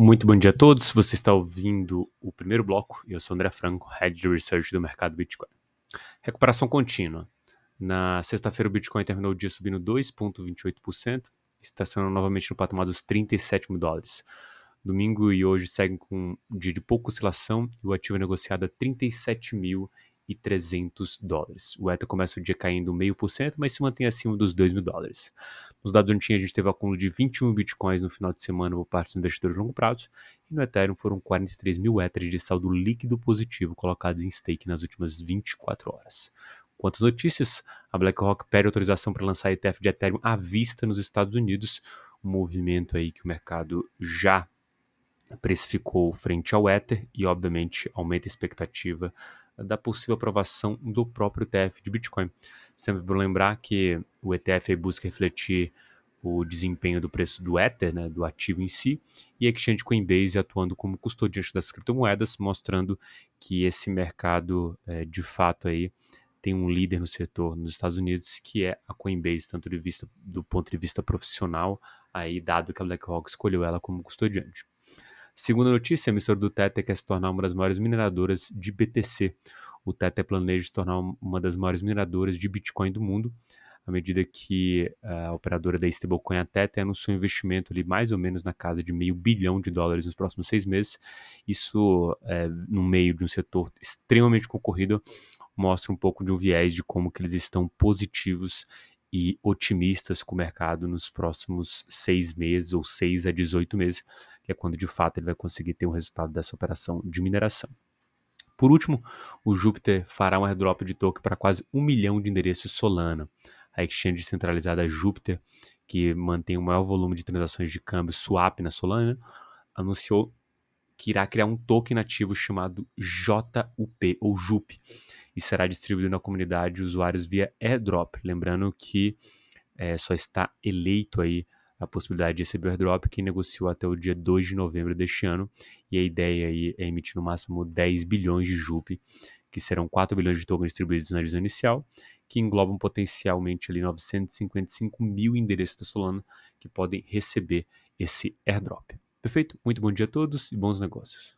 Muito bom dia a todos. Você está ouvindo o primeiro bloco e eu sou André Franco, Head de Research do mercado Bitcoin. Recuperação contínua. Na sexta-feira, o Bitcoin terminou o dia subindo 2,28%, estacionando novamente no patamar dos 37 mil dólares. Domingo e hoje seguem com um dia de pouca oscilação e o ativo é negociado a 37 mil e 300 dólares. O ETA começa o dia caindo 0,5%, mas se mantém acima dos 2 mil dólares. Nos dados on a gente teve acúmulo de 21 bitcoins no final de semana por parte dos investidores de longo prazo, e no Ethereum foram 43 mil Ethers de saldo líquido positivo colocados em stake nas últimas 24 horas. Quantas notícias? A BlackRock pede autorização para lançar ETF de Ethereum à vista nos Estados Unidos, um movimento aí que o mercado já precificou frente ao Ether e, obviamente, aumenta a expectativa da possível aprovação do próprio ETF de Bitcoin. Sempre bom lembrar que o ETF busca refletir o desempenho do preço do Ether, né, do ativo em si, e a Exchange Coinbase atuando como custodiante das criptomoedas, mostrando que esse mercado, é, de fato, aí, tem um líder no setor nos Estados Unidos, que é a Coinbase, tanto de vista, do ponto de vista profissional, aí, dado que a BlackRock escolheu ela como custodiante. Segunda notícia, a emissora do Tether quer se tornar uma das maiores mineradoras de BTC. O Tether planeja se tornar uma das maiores mineradoras de Bitcoin do mundo, à medida que a operadora da stablecoin, a Tether, anunciou um investimento ali mais ou menos na casa de meio bilhão de dólares nos próximos seis meses. Isso, é, no meio de um setor extremamente concorrido, mostra um pouco de um viés de como que eles estão positivos e otimistas com o mercado nos próximos seis meses ou seis a 18 meses, é quando de fato ele vai conseguir ter um resultado dessa operação de mineração. Por último, o Júpiter fará um airdrop de token para quase um milhão de endereços Solana. A exchange centralizada Júpiter, que mantém o maior volume de transações de câmbio swap na Solana, anunciou que irá criar um token nativo chamado JUP ou JUP e será distribuído na comunidade de usuários via airdrop. Lembrando que é, só está eleito aí a possibilidade de receber o airdrop que negociou até o dia 2 de novembro deste ano e a ideia aí é emitir no máximo 10 bilhões de JUP, que serão 4 bilhões de tokens distribuídos na divisão inicial, que englobam potencialmente ali 955 mil endereços da Solana que podem receber esse airdrop. Perfeito? Muito bom dia a todos e bons negócios.